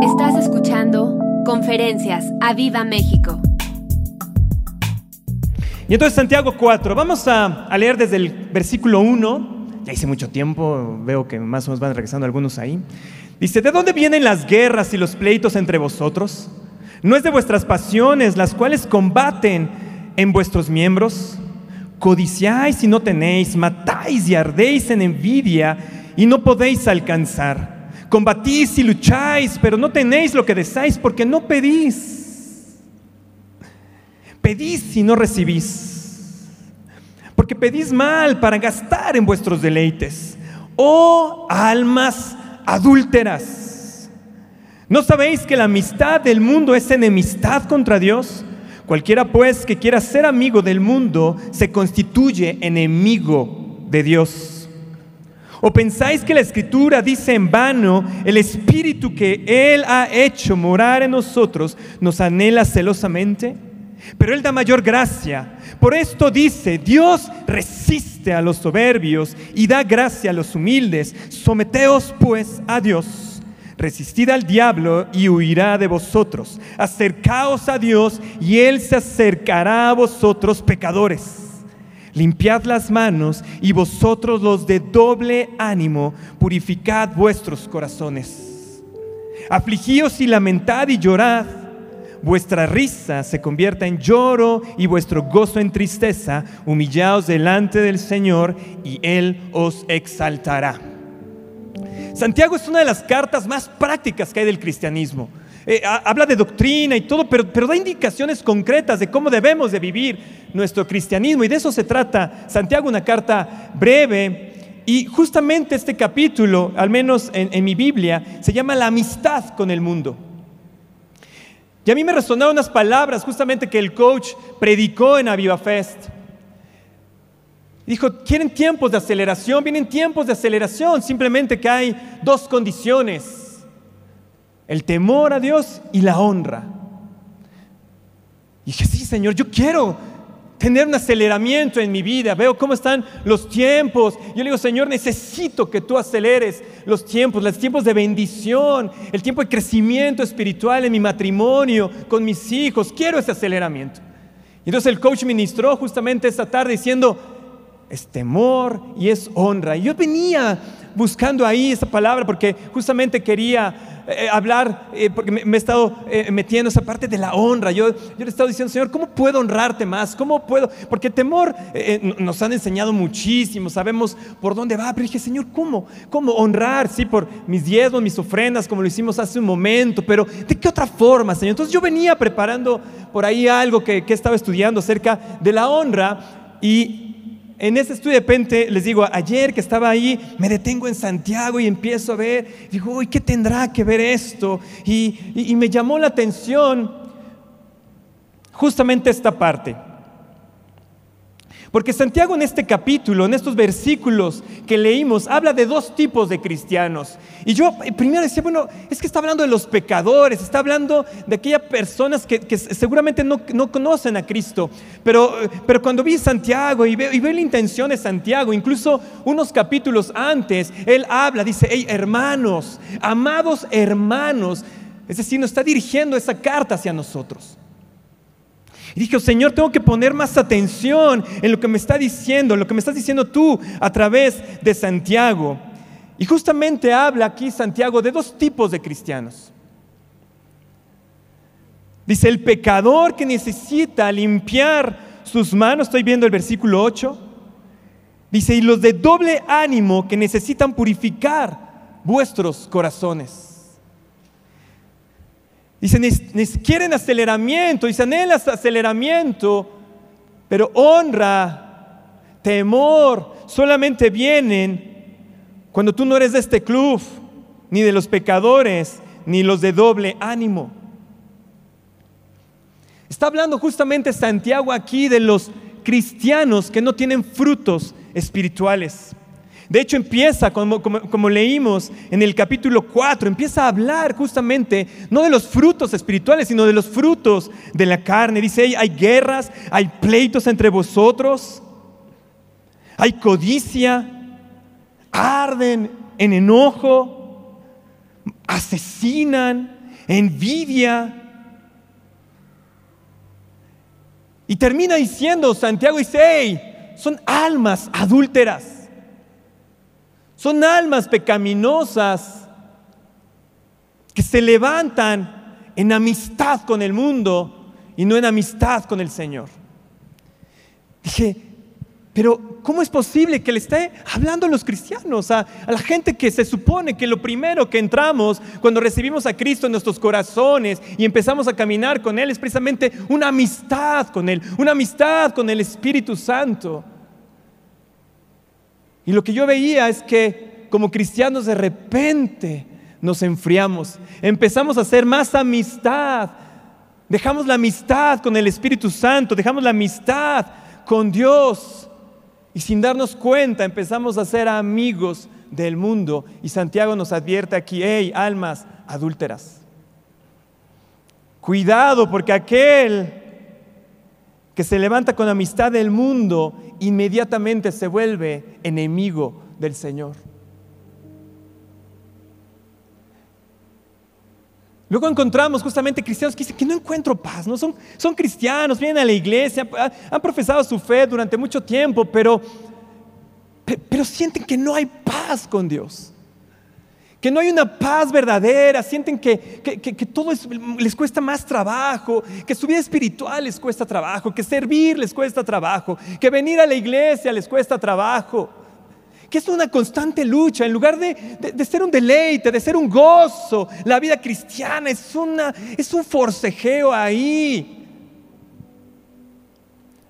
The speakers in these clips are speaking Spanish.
Estás escuchando Conferencias a Viva México. Y entonces Santiago 4, vamos a, a leer desde el versículo 1, ya hice mucho tiempo, veo que más o menos van regresando algunos ahí. Dice, ¿de dónde vienen las guerras y los pleitos entre vosotros? ¿No es de vuestras pasiones las cuales combaten en vuestros miembros? Codiciáis y no tenéis, matáis y ardéis en envidia y no podéis alcanzar. Combatís y lucháis, pero no tenéis lo que deseáis porque no pedís. Pedís y no recibís. Porque pedís mal para gastar en vuestros deleites. Oh almas adúlteras. ¿No sabéis que la amistad del mundo es enemistad contra Dios? Cualquiera pues que quiera ser amigo del mundo se constituye enemigo de Dios. ¿O pensáis que la escritura dice en vano, el espíritu que Él ha hecho morar en nosotros nos anhela celosamente? Pero Él da mayor gracia. Por esto dice, Dios resiste a los soberbios y da gracia a los humildes. Someteos pues a Dios. Resistid al diablo y huirá de vosotros. Acercaos a Dios y Él se acercará a vosotros pecadores. Limpiad las manos y vosotros los de doble ánimo, purificad vuestros corazones. Afligíos y lamentad y llorad. Vuestra risa se convierta en lloro y vuestro gozo en tristeza. Humillaos delante del Señor y Él os exaltará. Santiago es una de las cartas más prácticas que hay del cristianismo. Eh, habla de doctrina y todo, pero, da indicaciones concretas de cómo debemos de vivir nuestro cristianismo. Y de eso se trata Santiago, una carta breve. Y justamente este capítulo, al menos en, en mi Biblia, se llama la amistad con el mundo. Y a mí me resonaron unas palabras justamente que el coach predicó en Aviva Fest. Dijo, quieren tiempos de aceleración, vienen tiempos de aceleración, simplemente que hay dos condiciones el temor a Dios y la honra. Y dije, sí, Señor, yo quiero tener un aceleramiento en mi vida. Veo cómo están los tiempos. Yo le digo, Señor, necesito que tú aceleres los tiempos, los tiempos de bendición, el tiempo de crecimiento espiritual en mi matrimonio, con mis hijos. Quiero ese aceleramiento. Y entonces el coach ministró justamente esta tarde diciendo, es temor y es honra. Y yo venía buscando ahí esa palabra porque justamente quería eh, hablar, eh, porque me, he estado eh, metiendo esa parte de la honra. Yo, yo le he estado diciendo, Señor, ¿cómo puedo honrarte más? ¿Cómo puedo? Porque temor nos han enseñado muchísimo, sabemos por dónde va, pero dije, Señor, ¿cómo? ¿Cómo honrar? Sí, por mis diezmos, mis ofrendas, como lo hicimos hace un momento, pero ¿de qué otra forma, Señor? Entonces yo venía preparando por ahí algo que, que estaba estudiando acerca de la honra y en ese estudio de repente, les digo, ayer que estaba ahí, me detengo en Santiago y empiezo a ver, digo, uy, ¿qué tendrá que ver esto? y me llamó la atención justamente esta parte. Porque Santiago en este capítulo, en estos versículos que leímos, habla de dos tipos de cristianos. Y yo eh, primero decía, bueno, es que está hablando de los pecadores, está hablando de aquellas personas que, seguramente no, conocen a Cristo. Pero, eh, pero cuando vi Santiago y veo, y veo la intención de Santiago, incluso unos capítulos antes, él habla, dice, hey hermanos, amados hermanos, es decir, nos está dirigiendo esa carta hacia nosotros. Y dije, Señor, tengo que poner más atención en lo que me está diciendo, en lo que me estás diciendo tú a través de Santiago. Y justamente habla aquí Santiago de dos tipos de cristianos. Dice, el pecador que necesita limpiar sus manos, estoy viendo el versículo 8. Dice, y los de doble ánimo que necesitan purificar vuestros corazones. Dicen, quieren aceleramiento, dicen, anhelas aceleramiento, pero honra, temor, solamente vienen cuando tú no eres de este club, ni de los pecadores, ni los de doble ánimo. Está hablando justamente Santiago aquí de los cristianos que no tienen frutos espirituales. De hecho, empieza, como, leímos en el capítulo 4, empieza a hablar justamente no de los frutos espirituales, sino de los frutos de la carne. Dice, hay guerras, hay pleitos entre vosotros, hay codicia, arden en enojo, asesinan, envidia. Y termina diciendo, Santiago dice, hey, son almas adúlteras, son almas pecaminosas que se levantan en amistad con el mundo y no en amistad con el Señor. Dije, pero ¿cómo es posible que le esté hablando a los cristianos, a, la gente que se supone que lo primero que entramos cuando recibimos a Cristo en nuestros corazones y empezamos a caminar con Él es precisamente una amistad con Él, una amistad con el Espíritu Santo? Y lo que yo veía es que como cristianos de repente nos enfriamos, empezamos a hacer más amistad, dejamos la amistad con el Espíritu Santo, dejamos la amistad con Dios y sin darnos cuenta empezamos a ser amigos del mundo. Y Santiago nos advierte aquí, hey, almas adúlteras. Cuidado porque aquel que se levanta con amistad del mundo inmediatamente se vuelve enemigo del Señor. Luego encontramos justamente cristianos que dicen que no encuentro paz, ¿no? Son, son cristianos, vienen a la iglesia, han profesado su fe durante mucho tiempo, pero, pero sienten que no hay paz con Dios. Que no hay una paz verdadera, sienten que, que, todo les cuesta más trabajo, que su vida espiritual les cuesta trabajo, que servir les cuesta trabajo, que venir a la iglesia les cuesta trabajo que es una constante lucha, en lugar de, ser un deleite, de ser un gozo, la vida cristiana es, una, es un forcejeo ahí.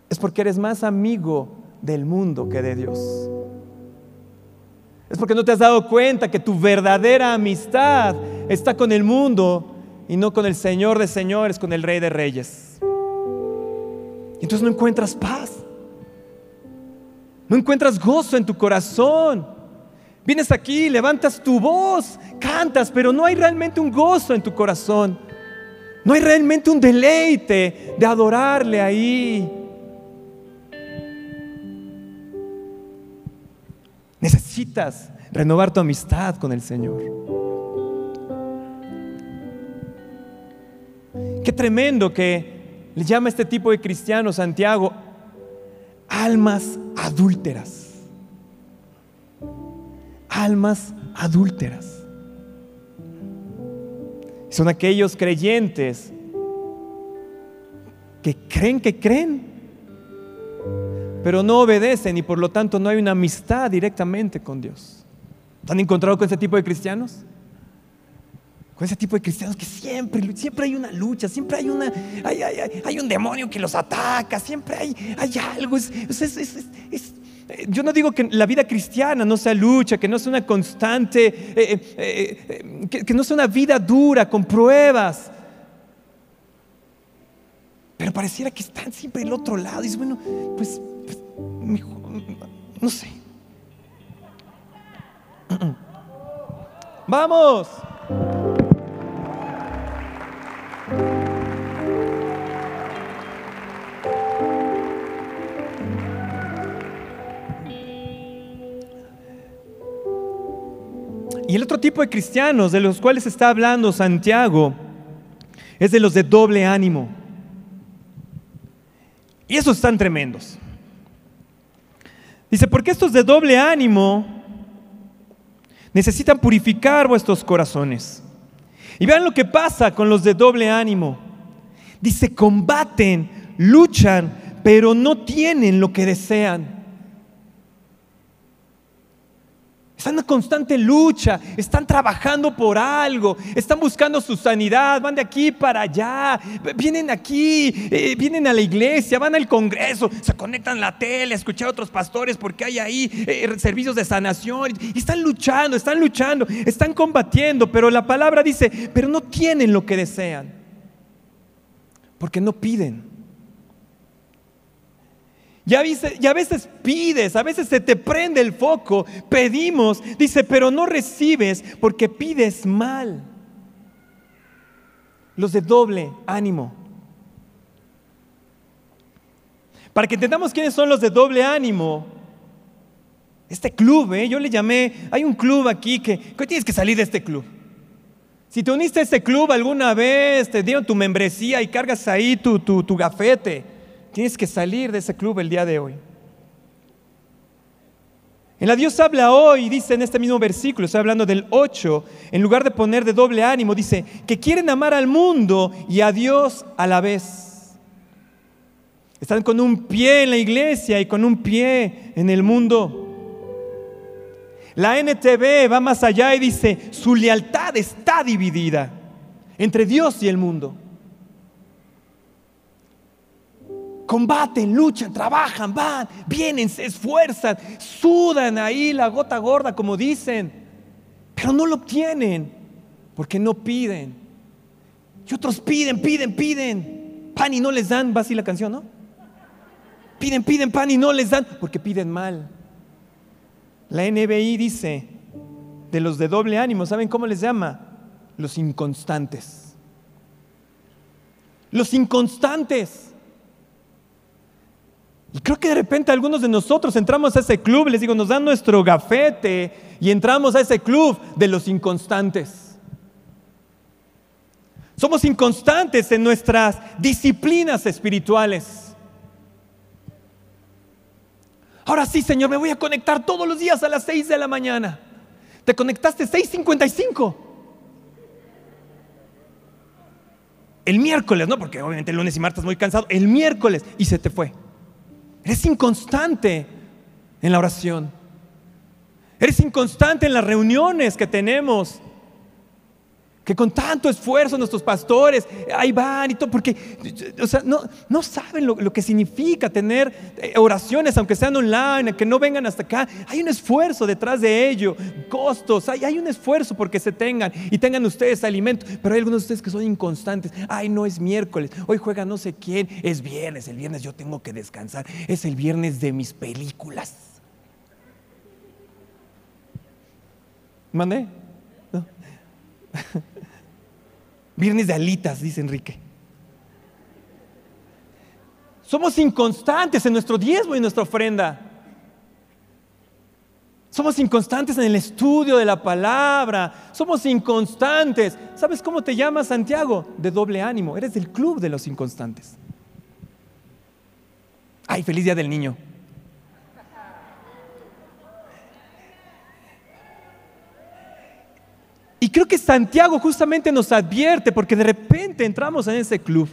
Es porque eres más amigo del mundo que de Dios. Es porque no te has dado cuenta que tu verdadera amistad está con el mundo y no con el Señor de señores, con el Rey de reyes. Entonces no encuentras paz. No encuentras gozo en tu corazón. Vienes aquí, levantas tu voz, cantas, pero no hay realmente un gozo en tu corazón. No hay realmente un deleite de adorarle ahí. Necesitas renovar tu amistad con el Señor. Qué tremendo que le llama este tipo de cristiano Santiago almas adúlteras. Almas adúlteras. Son aquellos creyentes que creen que creen, pero no obedecen y por lo tanto no hay una amistad directamente con Dios. ¿Han encontrado con ese tipo de cristianos? con ese tipo de cristianos que siempre, siempre hay una lucha, siempre hay, una, hay, un demonio que los ataca, siempre hay, hay algo. yo no digo que la vida cristiana no sea lucha, que no sea una constante, eh, eh, eh, que, no sea una vida dura, con pruebas. Pero pareciera que están siempre el otro lado. Y dice, bueno, pues no sé. Vamos. Y el otro tipo de cristianos de los cuales está hablando Santiago es de los de doble ánimo. Y esos están tremendos. Dice, porque estos de doble ánimo necesitan purificar vuestros corazones. Y vean lo que pasa con los de doble ánimo. Dice, combaten, luchan, pero no tienen lo que desean. Están en constante lucha, están trabajando por algo, están buscando su sanidad, van de aquí para allá, vienen aquí, eh, vienen a la iglesia, van al congreso, se conectan la tele, a escuchar a otros pastores porque hay ahí eh, servicios de sanación. Y están luchando, están luchando, están combatiendo, pero la palabra dice, pero no tienen lo que desean, porque no piden. Y a, veces, pides, a veces se te prende el foco, pedimos, dice, pero no recibes porque pides mal. Los de doble ánimo. Para que entendamos quiénes son los de doble ánimo, este club, ¿eh? yo le llamé, hay un club aquí que, que tienes que salir de este club. Si te uniste a ese club alguna vez, te dieron tu membresía y cargas ahí tu, tu, tu gafete, tienes que salir de ese club el día de hoy. En la Dios habla hoy, dice en este mismo versículo, estoy hablando del 8, en lugar de poner de doble ánimo, dice que quieren amar al mundo y a Dios a la vez. Están con un pie en la iglesia y con un pie en el mundo. La NTV va más allá y dice, su lealtad está dividida entre Dios y el mundo. Combaten, luchan, trabajan, van, vienen, se esfuerzan, sudan ahí la gota gorda, como dicen, pero no lo obtienen porque no piden. Y otros piden, piden, piden, pan y no les dan, va así la canción, ¿no? Piden, piden pan y no les dan porque piden mal. La NBI dice de los de doble ánimo, ¿saben cómo les llama? Los inconstantes. Los inconstantes. Y creo que de repente algunos de nosotros entramos a ese club, les digo, nos dan nuestro gafete y entramos a ese club de los inconstantes. Somos inconstantes en nuestras disciplinas espirituales. Ahora sí, Señor, me voy a conectar todos los días a las 6 de la mañana. Te conectaste 6.55. El miércoles, ¿no? Porque obviamente el lunes y martes muy cansado. El miércoles y se te fue. Eres inconstante en la oración. Eres inconstante en las reuniones que tenemos. Que con tanto esfuerzo nuestros pastores ahí van y todo, porque o sea, no, no saben lo, lo, que significa tener eh, oraciones, aunque sean online, que no vengan hasta acá. Hay un esfuerzo detrás de ello, costos, hay, hay un esfuerzo porque se tengan y tengan ustedes alimento. Pero hay algunos de ustedes que son inconstantes. Ay, no es miércoles, hoy juega no sé quién, es viernes, el viernes yo tengo que descansar, es el viernes de mis películas. ¿Mandé? ¿No? Viernes de alitas, dice Enrique. Somos inconstantes en nuestro diezmo y nuestra ofrenda. Somos inconstantes en el estudio de la palabra. Somos inconstantes. ¿Sabes cómo te llamas Santiago? De doble ánimo. Eres del club de los inconstantes. Ay, feliz día del niño. Y creo que Santiago justamente nos advierte porque de repente entramos en ese club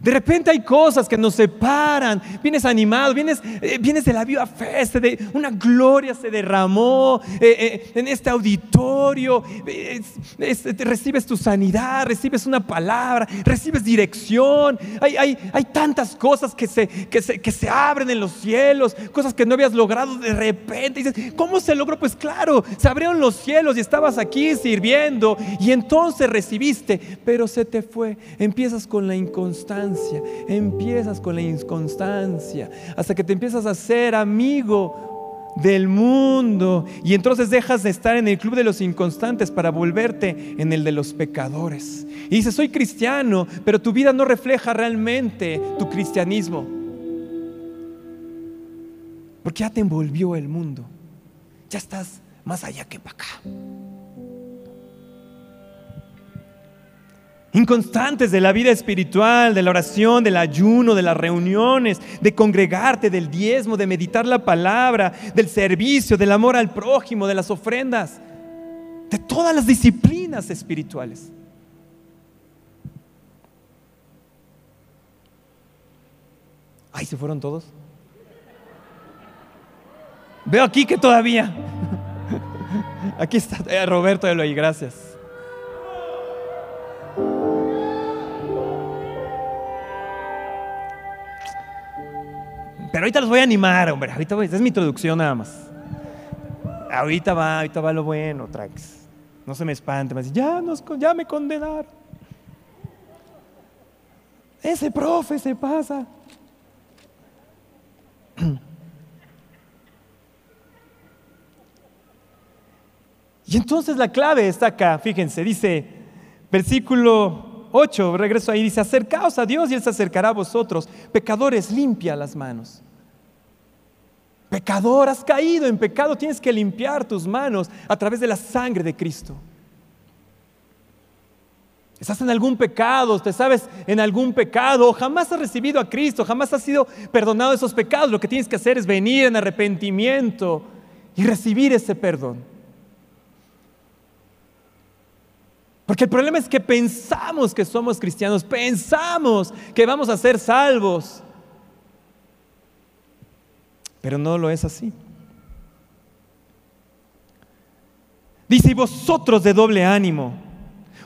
de repente hay cosas que nos separan. Vienes animado, vienes, eh, vienes de la viva fe, de, una gloria se derramó eh, eh, en este auditorio. recibes tu sanidad, recibes una palabra, recibes dirección. Hay, hay, hay tantas cosas que se, que, se, que se abren en los cielos, cosas que no habías logrado de repente. Dices, ¿cómo se logró? Pues claro, se abrieron los cielos y estabas aquí sirviendo y entonces recibiste, pero se te fue. Empiezas con la inconstancia empiezas con la inconstancia, hasta que te empiezas a ser amigo del mundo y entonces dejas de estar en el club de los inconstantes para volverte en el de los pecadores. Y dices, soy cristiano, pero tu vida no refleja realmente tu cristianismo. Porque ya te envolvió el mundo. Ya estás más allá que para acá. Inconstantes de la vida espiritual, de la oración, del ayuno, de las reuniones, de congregarte, del diezmo, de meditar la palabra, del servicio, del amor al prójimo, de las ofrendas, de todas las disciplinas espirituales. Ay, ¿se fueron todos? Veo aquí que todavía. Aquí está eh, Roberto de Eloy, gracias. Pero ahorita los voy a animar, hombre. Ahorita voy, esa es mi introducción nada más. Ahorita va, ahorita va lo bueno, Trax. No se me espante, me dice, ya, nos, ya me condenaron. Ese profe se pasa. Y entonces la clave está acá, fíjense, dice, versículo 8, regreso ahí, dice, acercaos a Dios y Él se acercará a vosotros. Pecadores, limpia las manos. Pecador, has caído en pecado, tienes que limpiar tus manos a través de la sangre de Cristo. Estás en algún pecado, te sabes en algún pecado, jamás has recibido a Cristo, jamás has sido perdonado de esos pecados. Lo que tienes que hacer es venir en arrepentimiento y recibir ese perdón. Porque el problema es que pensamos que somos cristianos, pensamos que vamos a ser salvos, pero no lo es así. Dice, y vosotros de doble ánimo,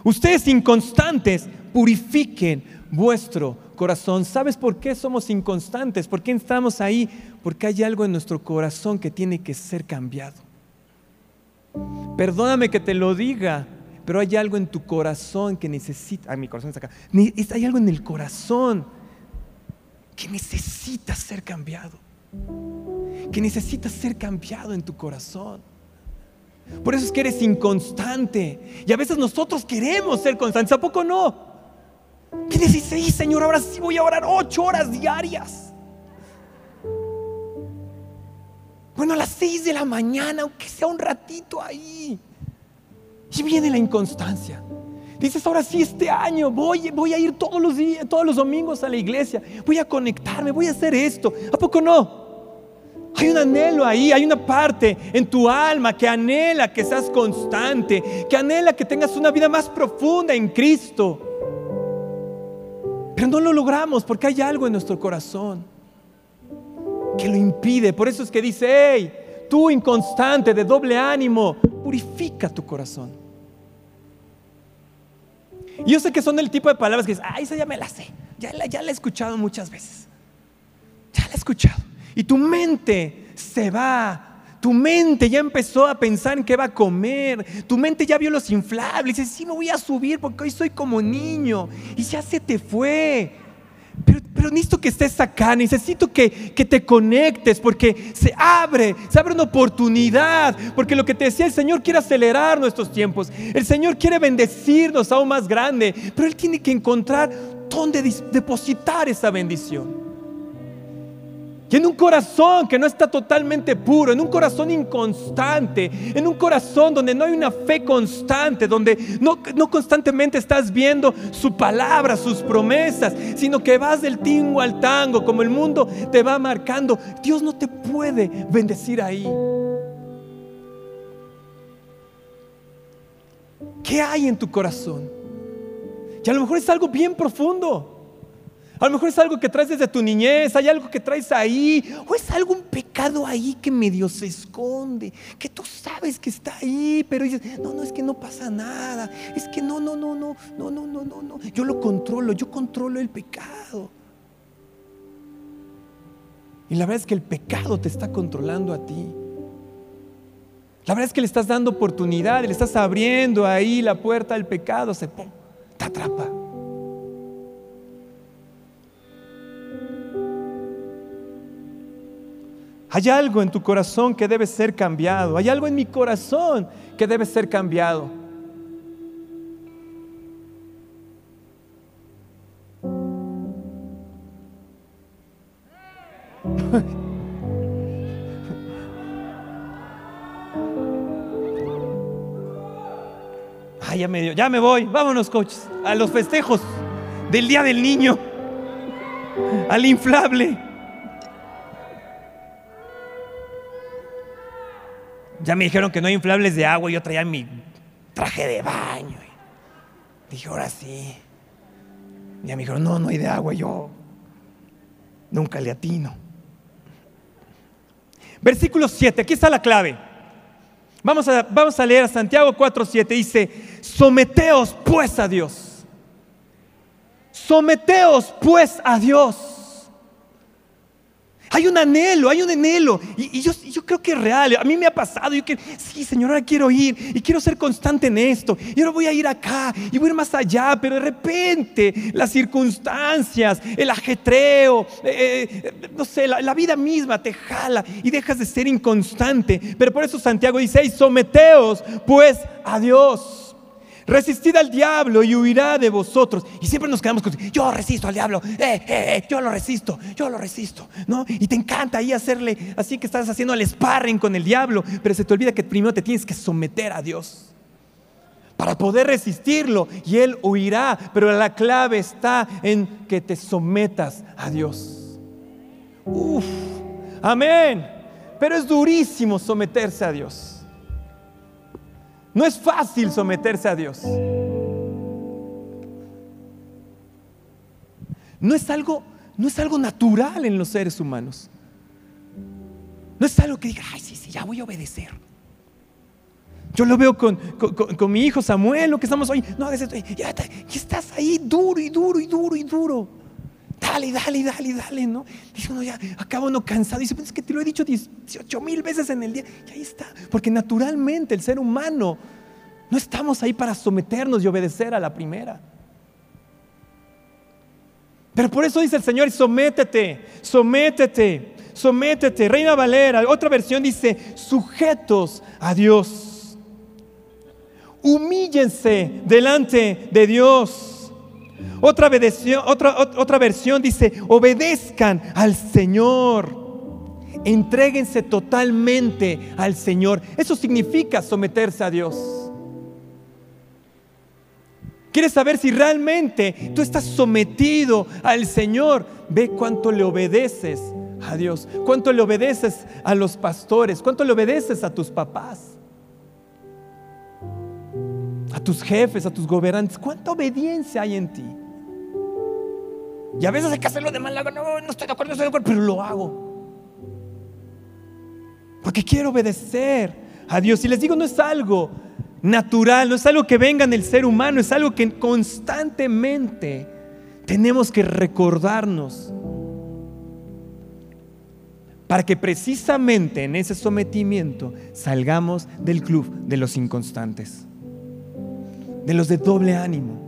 ustedes inconstantes, purifiquen vuestro corazón. ¿Sabes por qué somos inconstantes? ¿Por qué estamos ahí? Porque hay algo en nuestro corazón que tiene que ser cambiado. Perdóname que te lo diga, pero hay algo en tu corazón que necesita, ay, mi corazón está acá, hay algo en el corazón que necesita ser cambiado, que necesita ser cambiado en tu corazón. Por eso es que eres inconstante. Y a veces nosotros queremos ser constantes, ¿a poco no? ¿Qué dices? Señor, ahora sí voy a orar ocho horas diarias. Bueno, a las seis de la mañana, aunque sea un ratito ahí. Y viene la inconstancia. Dices, ahora sí, este año voy, voy a ir todos los días, todos los domingos a la iglesia. Voy a conectarme, voy a hacer esto. ¿A poco no? Hay un anhelo ahí, hay una parte en tu alma que anhela que seas constante, que anhela que tengas una vida más profunda en Cristo. Pero no lo logramos porque hay algo en nuestro corazón que lo impide. Por eso es que dice, hey, tú inconstante, de doble ánimo, purifica tu corazón. Y yo sé que son el tipo de palabras que dices, ay, esa ya me la sé, ya la, ya la he escuchado muchas veces. Ya la he escuchado. Y tu mente se va. Tu mente ya empezó a pensar en qué va a comer. Tu mente ya vio los inflables. Y dices, sí, me voy a subir porque hoy soy como niño. Y ya se te fue. Pero, pero, necesito que estés acá, necesito que, que, te conectes porque se abre, se abre una oportunidad, porque lo que te decía el Señor quiere acelerar nuestros tiempos, el Señor quiere bendecirnos aún más grande, pero Él tiene que encontrar dónde depositar esa bendición. En un corazón que no está totalmente puro, en un corazón inconstante, en un corazón donde no hay una fe constante, donde no, no constantemente estás viendo su palabra, sus promesas, sino que vas del tingo al tango, como el mundo te va marcando, Dios no te puede bendecir ahí. ¿Qué hay en tu corazón? Y a lo mejor es algo bien profundo. A lo mejor es algo que traes desde tu niñez, hay algo que traes ahí, o es algún pecado ahí que medio se esconde, que tú sabes que está ahí, pero dices, no, no, es que no pasa nada, es que no, no, no, no, no, no, no, no, no, yo lo controlo, yo controlo el pecado. Y la verdad es que el pecado te está controlando a ti. La verdad es que le estás dando oportunidad, le estás abriendo ahí la puerta al pecado, se te atrapa. Hay algo en tu corazón que debe ser cambiado. Hay algo en mi corazón que debe ser cambiado. ya me, ya me voy. Vámonos, coches, a los festejos del Día del Niño, al inflable. Ya me dijeron que no hay inflables de agua y yo traía mi traje de baño. dije, ahora sí. Ya me dijeron, no, no hay de agua. yo nunca le atino. Versículo 7, aquí está la clave. Vamos a, vamos a leer a Santiago 4:7. Dice: Someteos pues a Dios. Someteos pues a Dios. Hay un anhelo, hay un anhelo. Y, yo, creo que es real. A mí me ha pasado. Yo que, sí, Señor, ahora quiero ir. Y quiero ser constante en esto. Y ahora voy a ir acá. Y voy a ir más allá. Pero de repente las circunstancias, el ajetreo, eh, eh, no sé, la, la, vida misma te jala. Y dejas de ser inconstante. Pero por eso Santiago dice, someteos pues a Dios. Resistid al diablo y huirá de vosotros. Y siempre nos quedamos con, yo resisto al diablo, eh, eh, eh, yo lo resisto, yo lo resisto, ¿no? Y te encanta ahí hacerle, así que estás haciendo el sparring con el diablo, pero se te olvida que primero te tienes que someter a Dios para poder resistirlo y Él huirá. Pero la clave está en que te sometas a Dios. Uf, amén. Pero es durísimo someterse a Dios. No es fácil someterse a Dios. No es algo, no es algo natural en los seres humanos. No es algo que diga, ay, sí, sí, ya voy a obedecer. Yo lo veo con, mi hijo Samuel, lo que estamos hoy. No, ya, estás ahí duro y duro y duro y duro. Dale, dale, dale, dale, ¿no? Dice uno ya, acaba uno cansado. Dice, pues es que te lo he dicho 18 mil veces en el día. Y ahí está. Porque naturalmente el ser humano no estamos ahí para someternos y obedecer a la primera. Pero por eso dice el Señor, sométete, sométete, sométete. Reina Valera, otra versión dice, sujetos a Dios humíllense delante de Dios. Otra, otra, otra versión dice, obedezcan al Señor. Entréguense totalmente al Señor. Eso significa someterse a Dios. ¿Quieres saber si realmente tú estás sometido al Señor? Ve cuánto le obedeces a Dios, cuánto le obedeces a los pastores, cuánto le obedeces a tus papás a tus jefes, a tus gobernantes. ¿Cuánta obediencia hay en ti? Y a veces hay que hacerlo de mal no, no estoy de acuerdo, no estoy de acuerdo, pero lo hago. Porque quiero obedecer a Dios. Y les digo, no es algo natural, no es algo que venga en el ser humano, es algo que constantemente tenemos que recordarnos para que precisamente en ese sometimiento salgamos del club de los inconstantes de los de doble ánimo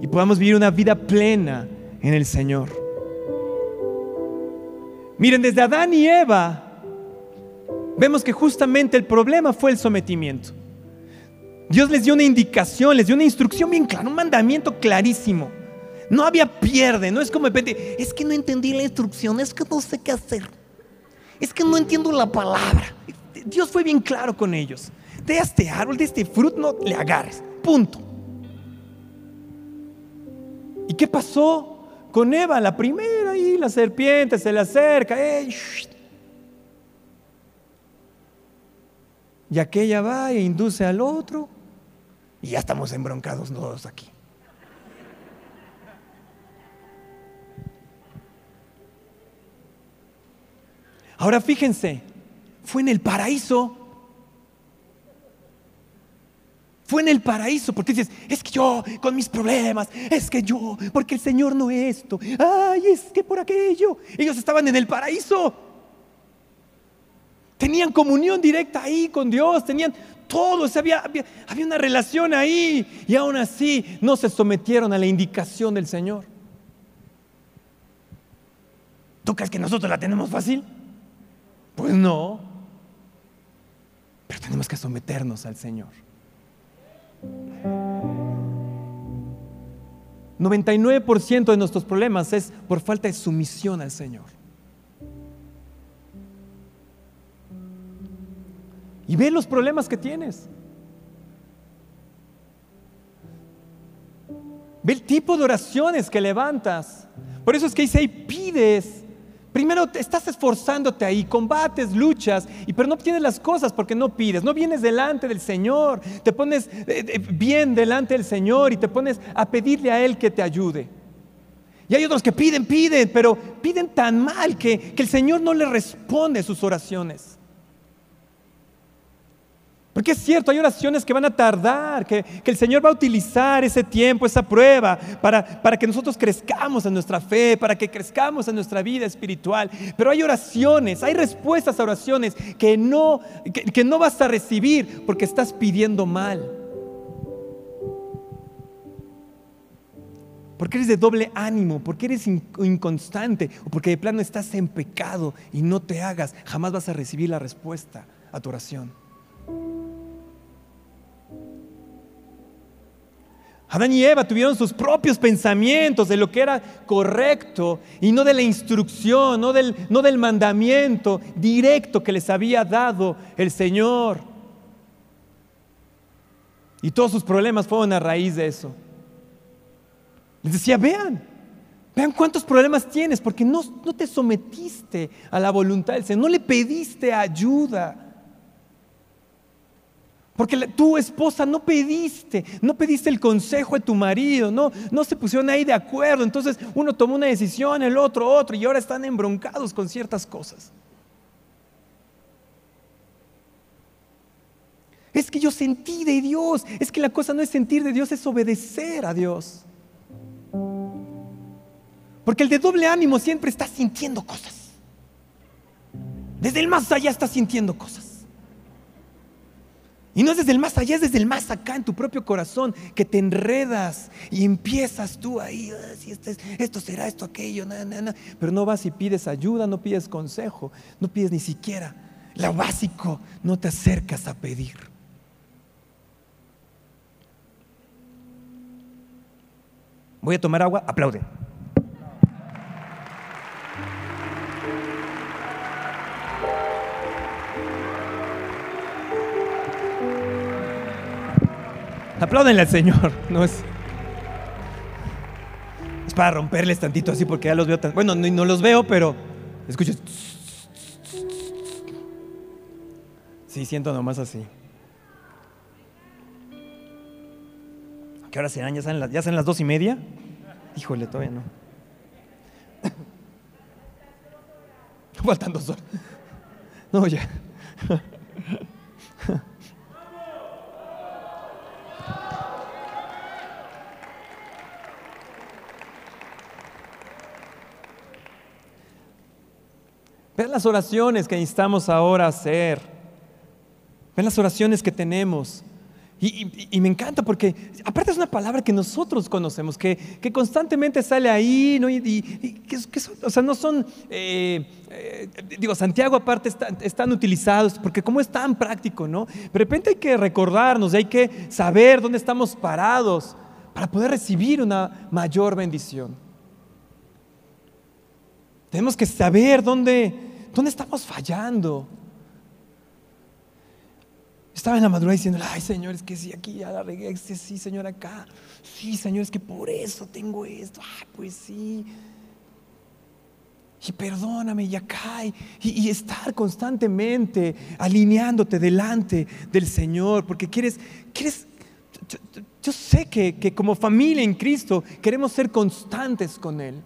y podamos vivir una vida plena en el Señor. Miren, desde Adán y Eva vemos que justamente el problema fue el sometimiento. Dios les dio una indicación, les dio una instrucción bien clara, un mandamiento clarísimo. No había pierde, no es como de repente, es que no entendí la instrucción, es que no sé qué hacer, es que no entiendo la palabra. Dios fue bien claro con ellos. De este árbol, de este fruto, no le agarres. Punto. ¿Y qué pasó con Eva? La primera y la serpiente se le acerca. y aquella va e induce al otro. Y ya estamos embroncados todos aquí. Ahora fíjense, fue en el paraíso fue en el paraíso, porque dices, es que yo con mis problemas, es que yo, porque el Señor no es esto, ay, es que por aquello. Ellos estaban en el paraíso. Tenían comunión directa ahí con Dios, tenían todo, había, había, había una relación ahí y aún así no se sometieron a la indicación del Señor. ¿Tú crees que nosotros la tenemos fácil? Pues no. Pero tenemos que someternos al Señor. 99% de nuestros problemas es por falta de sumisión al Señor. Y ve los problemas que tienes. Ve el tipo de oraciones que levantas. Por eso es que dice ahí, pides Primero estás esforzándote ahí, combates, luchas, y pero no obtienes las cosas porque no pides, no vienes delante del Señor, te pones eh, eh, bien delante del Señor y te pones a pedirle a Él que te ayude. Y hay otros que piden, piden, pero piden tan mal que, que el Señor no le responde sus oraciones. Porque es cierto, hay oraciones que van a tardar, que, el Señor va a utilizar ese tiempo, esa prueba, para, para, que nosotros crezcamos en nuestra fe, para que crezcamos en nuestra vida espiritual. Pero hay oraciones, hay respuestas a oraciones que no, que, no vas a recibir porque estás pidiendo mal. Porque eres de doble ánimo, porque eres inconstante o porque de plano estás en pecado y no te hagas, jamás vas a recibir la respuesta a tu oración. Adán y Eva tuvieron sus propios pensamientos de lo que era correcto y no de la instrucción, no del, no del mandamiento directo que les había dado el Señor. Y todos sus problemas fueron a raíz de eso. Les decía, vean, vean cuántos problemas tienes, porque no, no te sometiste a la voluntad del Señor, no le pediste ayuda. Porque tu esposa no pediste, no pediste el consejo de tu marido, no, no se pusieron ahí de acuerdo. Entonces uno tomó una decisión, el otro otro, y ahora están embroncados con ciertas cosas. Es que yo sentí de Dios. Es que la cosa no es sentir de Dios, es obedecer a Dios. Porque el de doble ánimo siempre está sintiendo cosas. Desde el más allá está sintiendo cosas. Y no es desde el más allá, es desde el más acá en tu propio corazón que te enredas y empiezas tú ahí, ah, si esto, esto, será esto, aquello, pero no vas y pides ayuda, no pides consejo, no pides ni siquiera lo básico, no te acercas a pedir. Voy a tomar agua, aplaude. Apláudenle al Señor, no es. Es para romperles tantito así porque ya los veo tan. Bueno, no, no los veo, pero. Escuches. Sí, siento nomás así. qué hora serán? ¿Ya son, las, ¿Ya son las dos y media? Híjole, todavía no. Faltan dos horas. No, ya. Ven las oraciones que necesitamos ahora hacer. Ven las oraciones que tenemos. Y, me encanta porque aparte es una palabra que nosotros conocemos, que, constantemente sale ahí, ¿no? y, que, o sea, no son, eh, eh, digo, Santiago aparte están utilizados, porque como es tan práctico, ¿no? De repente hay que recordarnos, hay que saber dónde estamos parados para poder recibir una mayor bendición. Tenemos que saber dónde, ¿Dónde estamos fallando? Estaba en la madrugada diciendo, ay Señor, es que sí, aquí ya la regué, sí, Señor, acá. Sí, Señor, es que por eso tengo esto. Ay, pues sí. Y perdóname, y acá. Y, y estar constantemente alineándote delante del Señor, porque quieres, quieres yo, yo sé que, que como familia en Cristo queremos ser constantes con Él.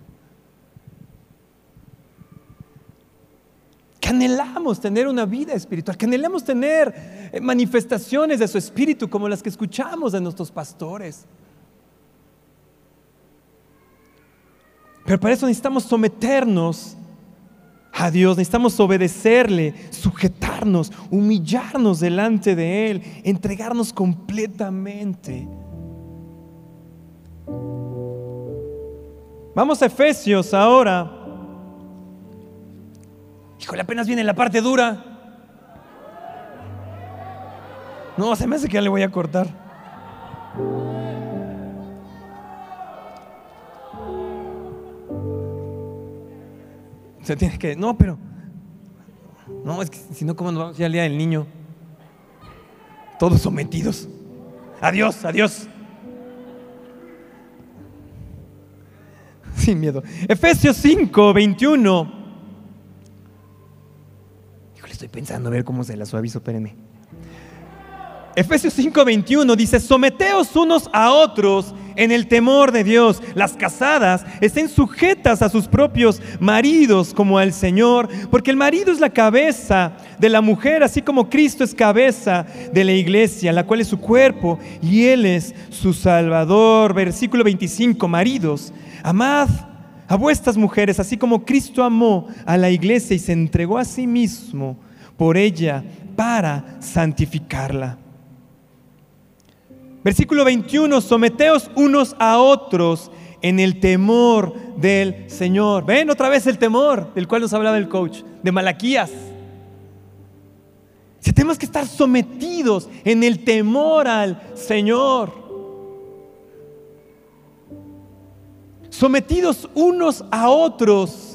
Que anhelamos tener una vida espiritual, que anhelamos tener eh, manifestaciones de su espíritu como las que escuchamos de nuestros pastores. Pero para eso necesitamos someternos a Dios, necesitamos obedecerle, sujetarnos, humillarnos delante de Él, entregarnos completamente. Vamos a Efesios ahora. Híjole, apenas viene la parte dura. No, se me hace que ya le voy a cortar. Se tiene que. No, pero. No, es que si no, ¿cómo nos vamos a ir al día del niño? Todos sometidos. Adiós, adiós. Sin miedo. Efesios 5, 21 estoy pensando a ver cómo se la suavizo, espérenme. Efesios 5:21 dice, someteos unos a otros en el temor de Dios. Las casadas estén sujetas a sus propios maridos como al Señor, porque el marido es la cabeza de la mujer, así como Cristo es cabeza de la iglesia, la cual es su cuerpo y Él es su Salvador. Versículo 25, maridos, amad a vuestras mujeres, así como Cristo amó a la iglesia y se entregó a sí mismo por ella para santificarla. Versículo 21, someteos unos a otros en el temor del Señor. Ven otra vez el temor del cual nos hablaba el coach, de Malaquías. Si tenemos que estar sometidos en el temor al Señor. Sometidos unos a otros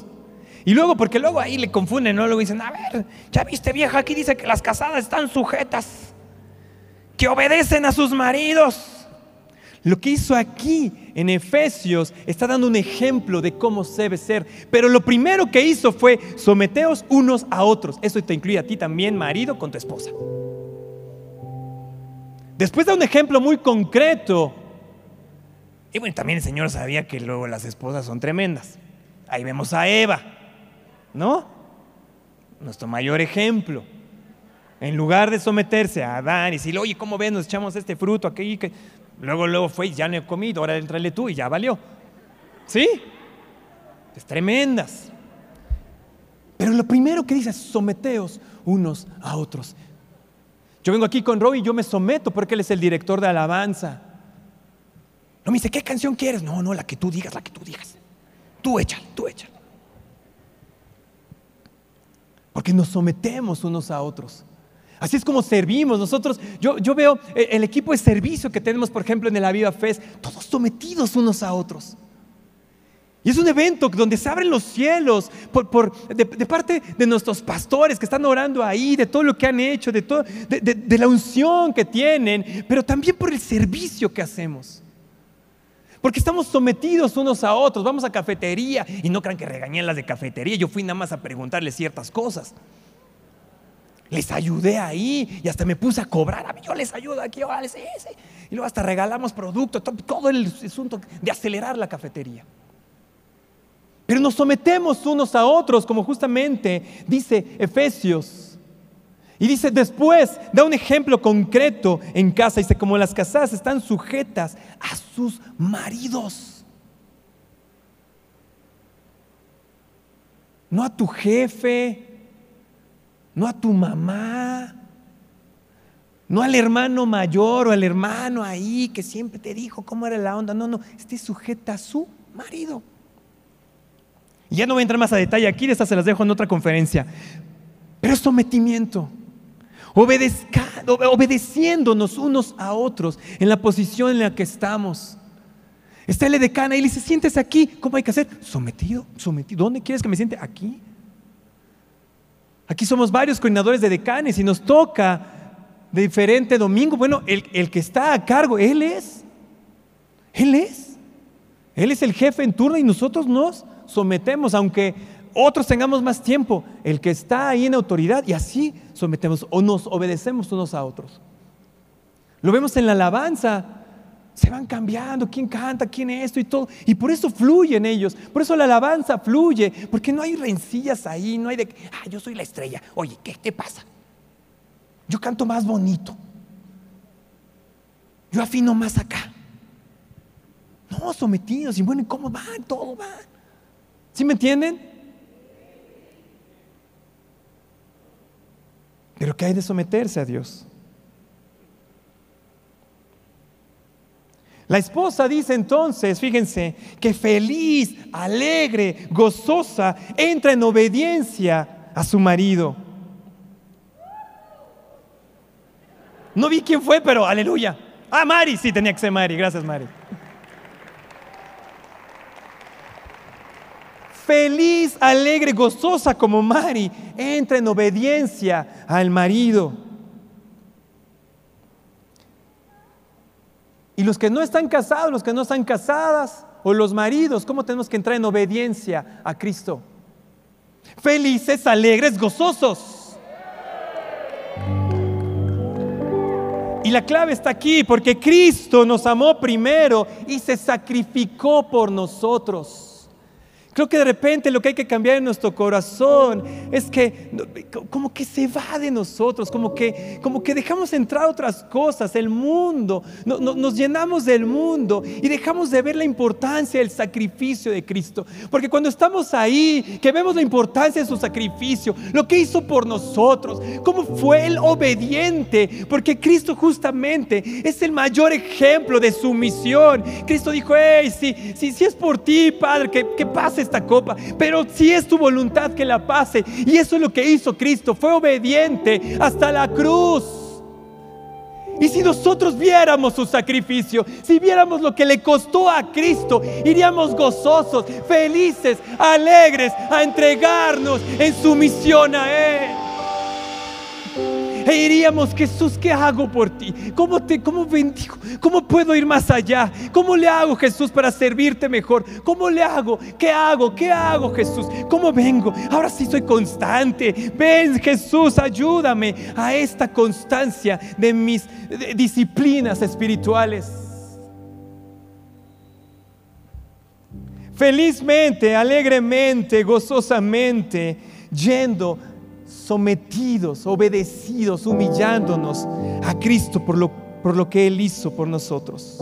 y luego, porque luego ahí le confunden, ¿no? Luego dicen, a ver, ya viste vieja, aquí dice que las casadas están sujetas. que obedecen a sus maridos. Lo que hizo aquí en Efesios está dando un ejemplo de cómo debe ser. Pero lo primero que hizo fue someteos unos a otros. Eso te incluye a ti también, marido, con tu esposa. Después da un ejemplo muy concreto. Y bueno, también el Señor sabía que luego las esposas son tremendas. Ahí vemos a Eva, ¿no? Nuestro mayor ejemplo. En lugar de someterse a Adán y decirle, oye, ¿cómo ven? Nos echamos este fruto aquí. Luego, luego fue, ya no he comido, ahora entrale tú y ya valió. ¿Sí? Es tremendas. Pero lo primero que dice es someteos unos a otros. Yo vengo aquí con Roy y yo me someto porque él es el director de alabanza. No me dice, ¿qué canción quieres? No, no, la que tú digas, la que tú digas. Tú échale, tú échale. Porque nos sometemos unos a otros. Así es como servimos. Nosotros, yo, yo veo el equipo de servicio que tenemos, por ejemplo, en el Aviva Fest, todos sometidos unos a otros. Y es un evento donde se abren los cielos por, de, parte de nuestros pastores que están orando ahí, de todo lo que han hecho, de, todo, de la unción que tienen, pero también por el servicio que hacemos. Porque estamos sometidos unos a otros. Vamos a cafetería y no crean que regañé las de cafetería. Yo fui nada más a preguntarles ciertas cosas. Les ayudé ahí y hasta me puse a cobrar. A mí yo les ayudo aquí, órale, sí, sí. Y luego hasta regalamos productos, todo el asunto de acelerar la cafetería. Pero nos sometemos unos a otros, como justamente dice Efesios. Y dice después, da un ejemplo concreto en casa. Dice, como las casadas están sujetas a sus maridos. No a tu jefe, no a tu mamá, no al hermano mayor o al hermano ahí que siempre te dijo cómo era la onda. No, no, esté sujeta a su marido. Y ya no voy a entrar más a detalle aquí, de estas se las dejo en otra conferencia. Pero es sometimiento. Obedeciéndonos unos a otros en la posición en la que estamos. Está el decana y le dice, siéntese aquí. ¿Cómo hay que hacer? Sometido, sometido. ¿Dónde quieres que me siente? Aquí. Aquí somos varios coordinadores de decanes y nos toca de diferente domingo. Bueno, el, el, que está a cargo, Él es. Él es. Él es el jefe en turno y nosotros nos sometemos, aunque otros tengamos más tiempo. El que está ahí en autoridad y así sometemos o nos obedecemos unos a otros. Lo vemos en la alabanza se van cambiando, quién canta, quién esto y todo. Y por eso fluyen ellos, por eso la alabanza fluye, porque no hay rencillas ahí, no hay de, ah, yo soy la estrella, oye, ¿qué te pasa? Yo canto más bonito, yo afino más acá. No, sometidos, y bueno, ¿cómo van? Todo va. ¿Sí me entienden? Pero ¿qué hay de someterse a Dios? La esposa dice entonces, fíjense, que feliz, alegre, gozosa, entra en obediencia a su marido. No vi quién fue, pero aleluya. Ah, Mari, sí, tenía que ser Mari. Gracias, Mari. Feliz, alegre, gozosa como Mari, entra en obediencia al marido. Y los que no están casados, los que no están casadas, o los maridos, ¿cómo tenemos que entrar en obediencia a Cristo? Felices, alegres, gozosos. Y la clave está aquí, porque Cristo nos amó primero y se sacrificó por nosotros. Creo que de repente lo que hay que cambiar en nuestro corazón es que como que se va de nosotros, como que, como que dejamos entrar otras cosas, el mundo, nos llenamos del mundo y dejamos de ver la importancia del sacrificio de Cristo. Porque cuando estamos ahí, que vemos la importancia de su sacrificio, lo que hizo por nosotros, cómo fue el obediente, porque Cristo justamente es el mayor ejemplo de sumisión. Cristo dijo, hey, si, si, si es por ti, Padre, que, que pases esta copa, pero si es tu voluntad que la pase. Y eso es lo que hizo Cristo, fue obediente hasta la cruz. Y si nosotros viéramos su sacrificio, si viéramos lo que le costó a Cristo, iríamos gozosos, felices, alegres a entregarnos en su misión a Él. E diríamos, Jesús, ¿qué hago por ti? ¿Cómo te, cómo bendigo? ¿Cómo puedo ir más allá? ¿Cómo le hago, Jesús, para servirte mejor? ¿Cómo le hago? ¿Qué hago? ¿Qué hago, Jesús? ¿Cómo vengo? Ahora sí soy constante. Ven, Jesús, ayúdame a esta constancia de mis disciplinas espirituales. Felizmente, alegremente, gozosamente, yendo sometidos, obedecidos, humillándonos a Cristo por lo, por lo que Él hizo por nosotros.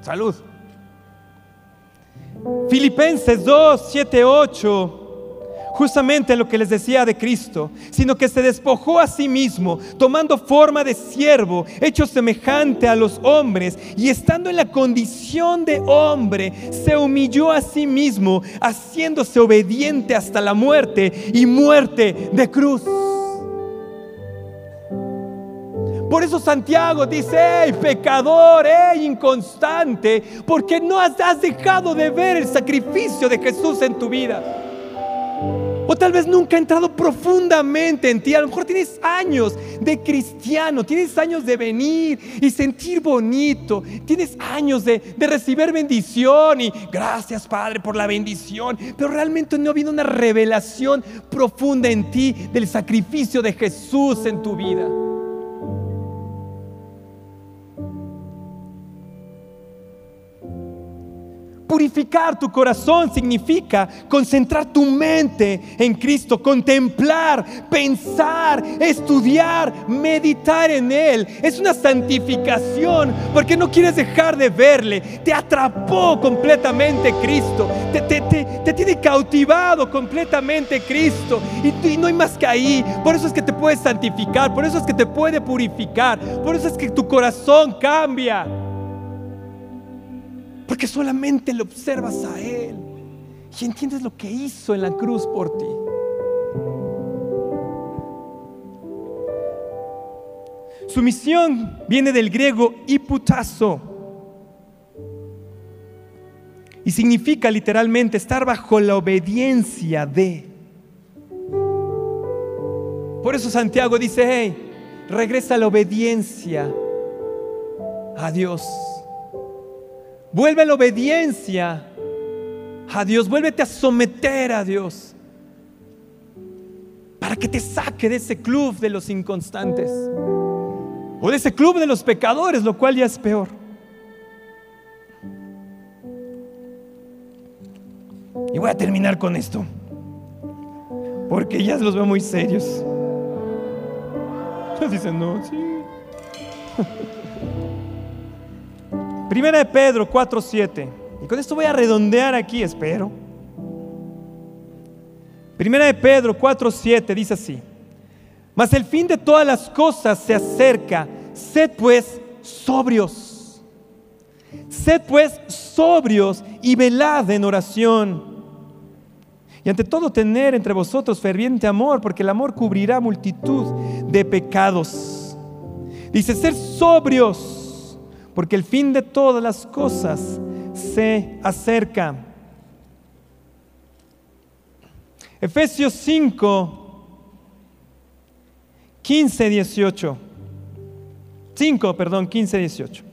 Salud. Filipenses 2, 7, 8 justamente lo que les decía de Cristo, sino que se despojó a sí mismo, tomando forma de siervo, hecho semejante a los hombres, y estando en la condición de hombre, se humilló a sí mismo, haciéndose obediente hasta la muerte y muerte de cruz. Por eso Santiago dice, hey pecador, hey inconstante, porque no has, dejado de ver el sacrificio de Jesús en tu vida. O tal vez nunca ha entrado profundamente en ti. A lo mejor tienes años de cristiano, tienes años de venir y sentir bonito, tienes años de, recibir bendición y gracias Padre por la bendición, pero realmente no ha habido una revelación profunda en ti del sacrificio de Jesús en tu vida. Purificar tu corazón significa concentrar tu mente en Cristo, contemplar, pensar, estudiar, meditar en Él. Es una santificación porque no quieres dejar de verle. Te atrapó completamente Cristo. Te, tiene cautivado completamente Cristo. Y, y no hay más que ahí. Por eso es que te puedes santificar. Por eso es que te puede purificar. Por eso es que tu corazón cambia. Porque solamente le observas a Él y entiendes lo que hizo en la cruz por ti. Su misión viene del griego hiputazo y significa literalmente estar bajo la obediencia de. Por eso Santiago dice, hey, regresa la obediencia a Dios. Vuelve a la obediencia a Dios. Vuélvete a someter a Dios. Para que te saque de ese club de los inconstantes. O de ese club de los pecadores, lo cual ya es peor. Y voy a terminar con esto. Porque ya los veo muy serios. Dicen, no, sí. Primera de Pedro 4:7. Y con esto voy a redondear aquí, espero. Primera de Pedro 4:7 dice así: Mas el fin de todas las cosas se acerca. Sed pues sobrios. Sed pues sobrios y velad en oración. Y ante todo tener entre vosotros ferviente amor, porque el amor cubrirá multitud de pecados. Dice, ser sobrios porque el fin de todas las cosas se acerca. Efesios 5, 15, 18. 5, perdón, 15, 18.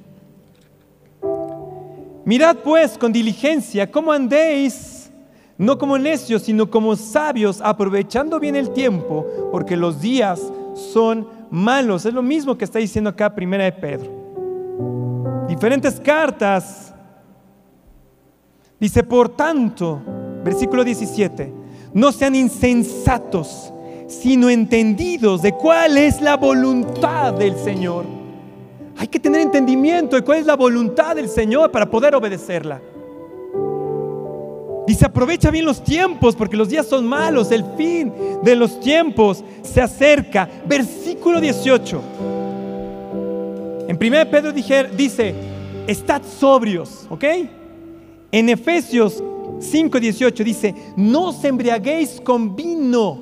Mirad pues con diligencia cómo andéis, no como necios, sino como sabios, aprovechando bien el tiempo, porque los días son malos. Es lo mismo que está diciendo acá Primera de Pedro diferentes cartas. Dice, por tanto, versículo 17, no sean insensatos, sino entendidos de cuál es la voluntad del Señor. Hay que tener entendimiento de cuál es la voluntad del Señor para poder obedecerla. Dice, aprovecha bien los tiempos porque los días son malos, el fin de los tiempos se acerca. Versículo 18. En 1 Pedro dice, estad sobrios, ¿ok? En Efesios 5:18 dice, no os embriaguéis con vino,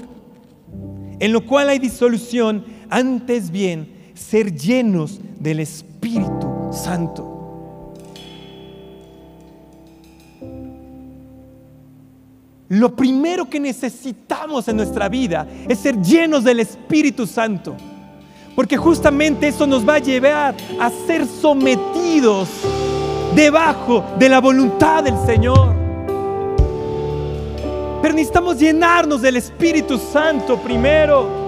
en lo cual hay disolución, antes bien, ser llenos del Espíritu Santo. lo primero que necesitamos en nuestra vida es ser llenos del Espíritu Santo. Porque justamente eso nos va a llevar a ser sometidos debajo de la voluntad del Señor. Pero necesitamos llenarnos del Espíritu Santo primero.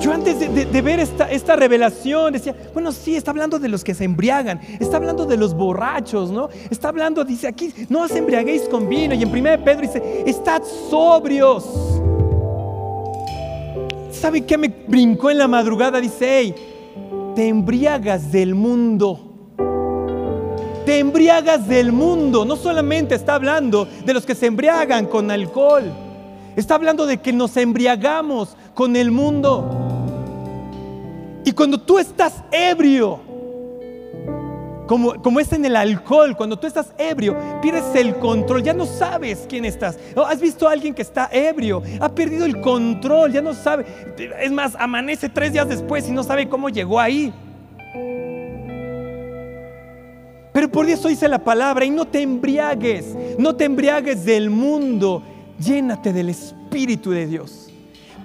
Yo antes de, ver esta, esta, revelación decía, bueno, sí, está hablando de los que se embriagan, está hablando de los borrachos, ¿no? Está hablando, dice aquí, no os embriaguéis con vino. Y en 1 Pedro dice, estad sobrios. ¿Sabe qué me brincó en la madrugada? Dice, hey, te embriagas del mundo. Te embriagas del mundo. No solamente está hablando de los que se embriagan con alcohol. Está hablando de que nos embriagamos con el mundo. Y cuando tú estás ebrio, como, como, es en el alcohol, cuando tú estás ebrio, pierdes el control, ya no sabes quién estás. ¿Has visto a alguien que está ebrio? Ha perdido el control, ya no sabe. Es más, amanece tres días después y no sabe cómo llegó ahí. Pero por eso dice la palabra, y no te embriagues, no te embriagues del mundo, llénate del Espíritu de Dios.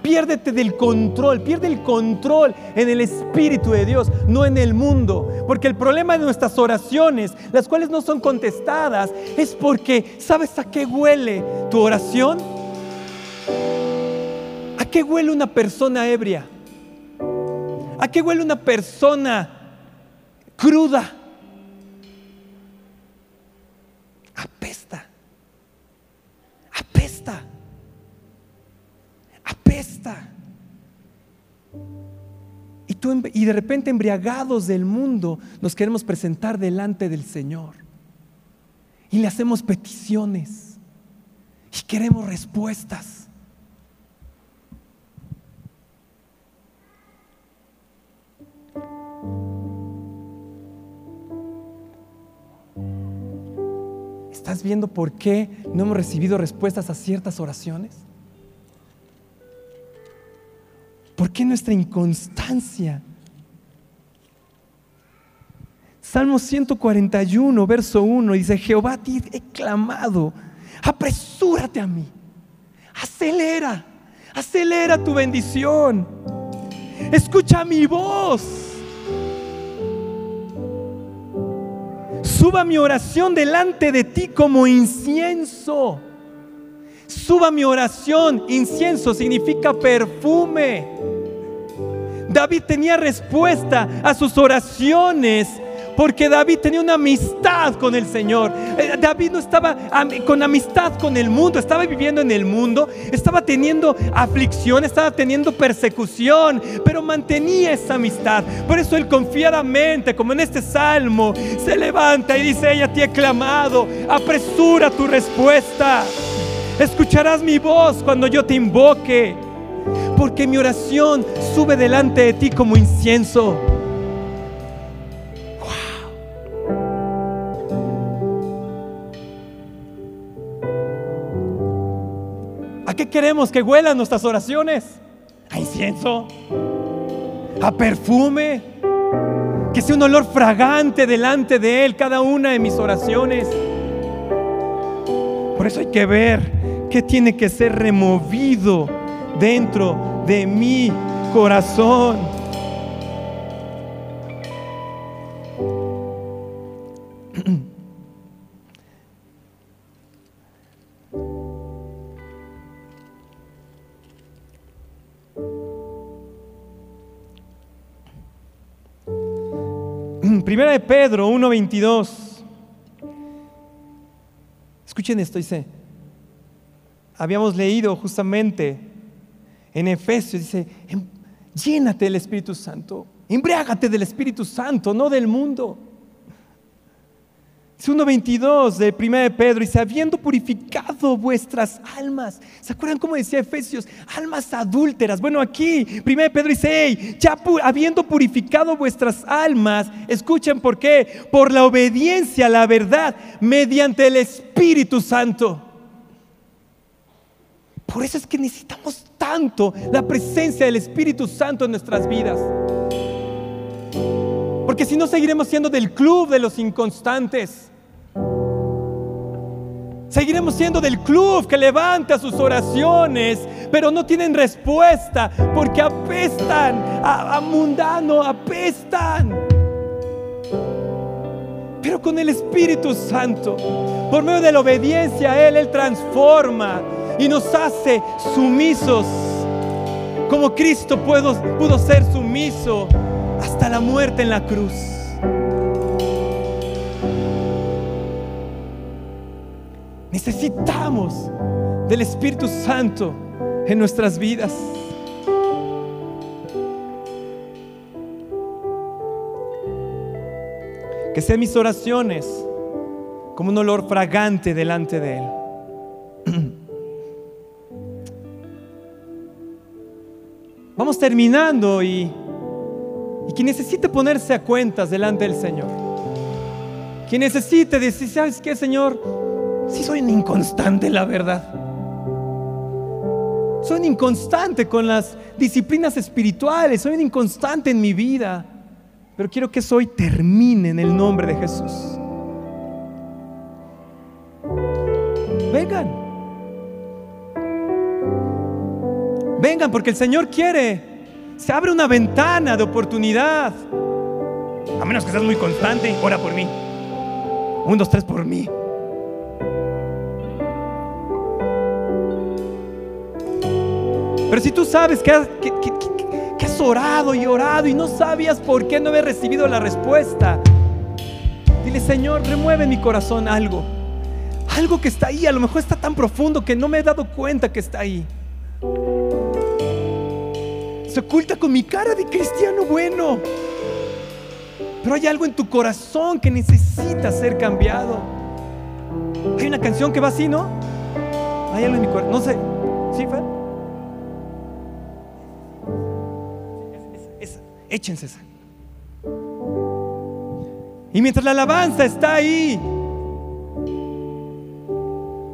Piérdete del control, pierde el control en el Espíritu de Dios, no en el mundo. Porque el problema de nuestras oraciones, las cuales no son contestadas, es porque, ¿sabes a qué huele tu oración? ¿A qué huele una persona ebria? ¿A qué huele una persona cruda? Tú, y de repente embriagados del mundo nos queremos presentar delante del Señor. Y le hacemos peticiones. Y queremos respuestas. ¿Estás viendo por qué no hemos recibido respuestas a ciertas oraciones? ¿Por qué nuestra inconstancia? Salmo 141, verso 1 dice, Jehová, te he clamado, apresúrate a mí, acelera, acelera tu bendición, escucha mi voz. Suba mi oración delante de ti como incienso. Suba mi oración. Incienso significa perfume. David tenía respuesta a sus oraciones porque David tenía una amistad con el Señor. Eh, David no estaba con amistad con el mundo, estaba viviendo en el mundo, estaba teniendo aflicción, estaba teniendo persecución, pero mantenía esa amistad. Por eso él confiadamente, como en este salmo, se levanta y dice, ella te ha clamado, apresura tu respuesta. Escucharás mi voz cuando yo te invoque, porque mi oración sube delante de ti como incienso. ¿A qué queremos que huelan nuestras oraciones? A incienso, a perfume, que sea un olor fragante delante de Él cada una de mis oraciones. Por eso hay que ver ¿Qué tiene que ser removido dentro de mi corazón? Primera de Pedro 1.22. Escuchen esto, dice, habíamos leído justamente en Efesios, dice, em, llénate del Espíritu Santo, embriágate del Espíritu Santo, no del mundo. Es 1.22 de 1 de Pedro, dice, habiendo purificado vuestras almas. ¿Se acuerdan cómo decía Efesios? Almas adúlteras. Bueno, aquí 1 de Pedro dice, hey, ya habiendo purificado vuestras almas, escuchen por qué, por la obediencia a la verdad, mediante el Espíritu Santo. Por eso es que necesitamos tanto la presencia del Espíritu Santo en nuestras vidas. Porque si no seguiremos siendo del club de los inconstantes. Seguiremos siendo del club que levanta sus oraciones, pero no tienen respuesta porque apestan a, mundano, apestan. Pero con el Espíritu Santo, por medio de la obediencia a Él, Él transforma y nos hace sumisos. Como Cristo pudo, pudo ser sumiso hasta la muerte en la cruz. Necesitamos del Espíritu Santo en nuestras vidas. Que sean mis oraciones como un olor fragante delante de Él. Vamos terminando y, y quien necesite ponerse a cuentas delante del Señor, quien necesite decir, ¿sabes qué, Señor? Si soy inconstante, la verdad. Soy inconstante con las disciplinas espirituales, soy inconstante en mi vida, pero quiero que eso hoy termine en el nombre de Jesús. Vengan. Vengan porque el Señor quiere. Se abre una ventana de oportunidad. A menos que seas muy constante, ora por mí. Un, dos, tres por mí. Pero si tú sabes que has, orado y orado y no sabías por qué no habías recibido la respuesta, dile, Señor, remueve en mi corazón algo. Algo que está ahí, a lo mejor está tan profundo que no me he dado cuenta que está ahí. Se oculta con mi cara de cristiano bueno. Pero hay algo en tu corazón que necesita ser cambiado. Hay una canción que va así, ¿no? Hay algo en mi corazón. No sé. ¿Sí, Fer? Échense. Y mientras la alabanza está ahí,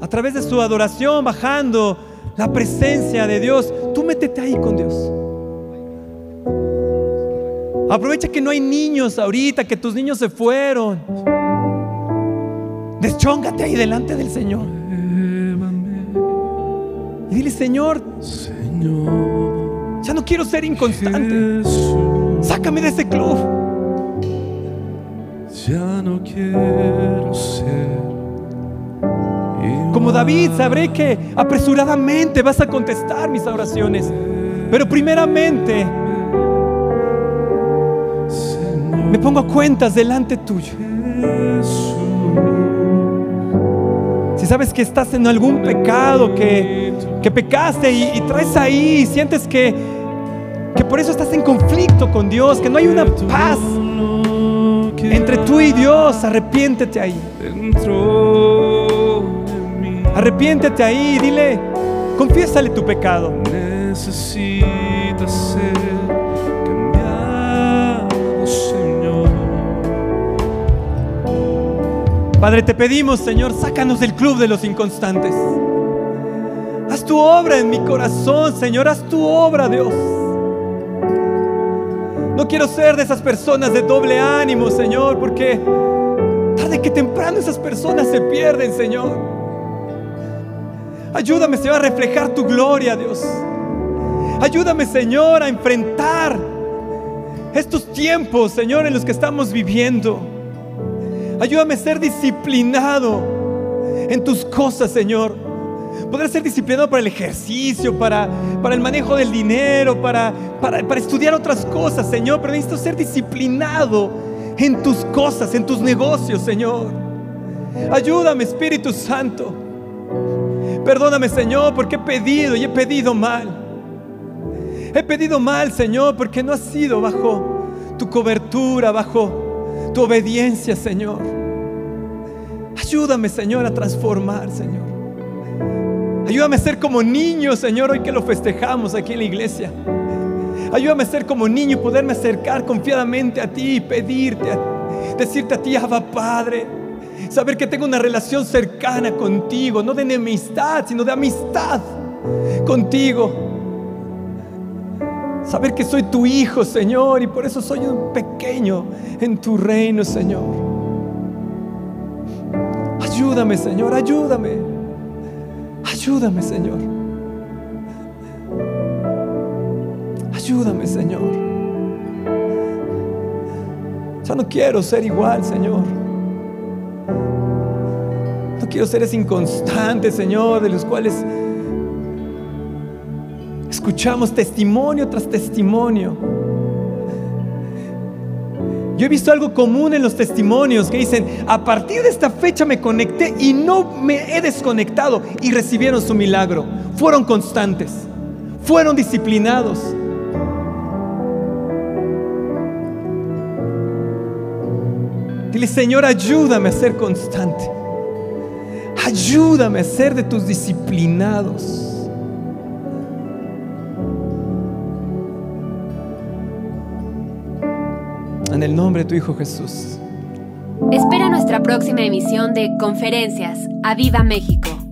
a través de su adoración, bajando la presencia de Dios, tú métete ahí con Dios. Aprovecha que no hay niños ahorita, que tus niños se fueron. Deschóngate ahí delante del Señor. Y dile, Señor ya no quiero ser inconstante. Sácame de ese club. ya no quiero ser Como. David, sabré que apresuradamente vas a contestar mis oraciones. Pero primeramente me pongo a cuentas delante tuyo. Si sabes que estás en algún pecado, que, que pecaste y, y traes ahí, y sientes que, que por eso estás en conflicto con Dios, que no hay una paz entre tú y Dios, arrepiéntete ahí. Arrepiéntete ahí, dile, confiésale tu pecado. necesita ser cambiado, Señor. Padre, te pedimos, Señor, sácanos del club de los inconstantes. Haz tu obra en mi corazón, Señor, haz tu obra, Dios. No quiero ser de esas personas de doble ánimo, Señor, porque tarde que temprano esas personas se pierden, Señor. Ayúdame, Señor, a reflejar tu gloria, Dios. Ayúdame, Señor, a enfrentar estos tiempos, Señor, en los que estamos viviendo. Ayúdame a ser disciplinado en tus cosas, Señor. Poder ser disciplinado para el ejercicio, para, para el manejo del dinero, para, para, para estudiar otras cosas, Señor. Pero necesito ser disciplinado en tus cosas, en tus negocios, Señor. Ayúdame, Espíritu Santo. Perdóname, Señor, porque he pedido y he pedido mal. He pedido mal, Señor, porque no ha sido bajo tu cobertura, bajo tu obediencia, Señor. Ayúdame, Señor, a transformar, Señor. Ayúdame a ser como niño, Señor, hoy que lo festejamos aquí en la iglesia. Ayúdame a ser como niño y poderme acercar confiadamente a ti y pedirte, decirte a ti, Abba Padre. Saber que tengo una relación cercana contigo, no de enemistad, sino de amistad contigo. Saber que soy tu hijo, Señor, y por eso soy un pequeño en tu reino, Señor. Ayúdame, Señor, ayúdame. Ayúdame, Señor. Ayúdame, Señor. Ya no quiero ser igual, Señor. No quiero ser ese inconstante, Señor, de los cuales escuchamos testimonio tras testimonio. Yo he visto algo común en los testimonios que dicen, a partir de esta fecha me conecté y no me he desconectado y recibieron su milagro. Fueron constantes, fueron disciplinados. Dile, Señor, ayúdame a ser constante. Ayúdame a ser de tus disciplinados. En el nombre de tu Hijo Jesús. Espera nuestra próxima emisión de Conferencias. ¡A Viva México!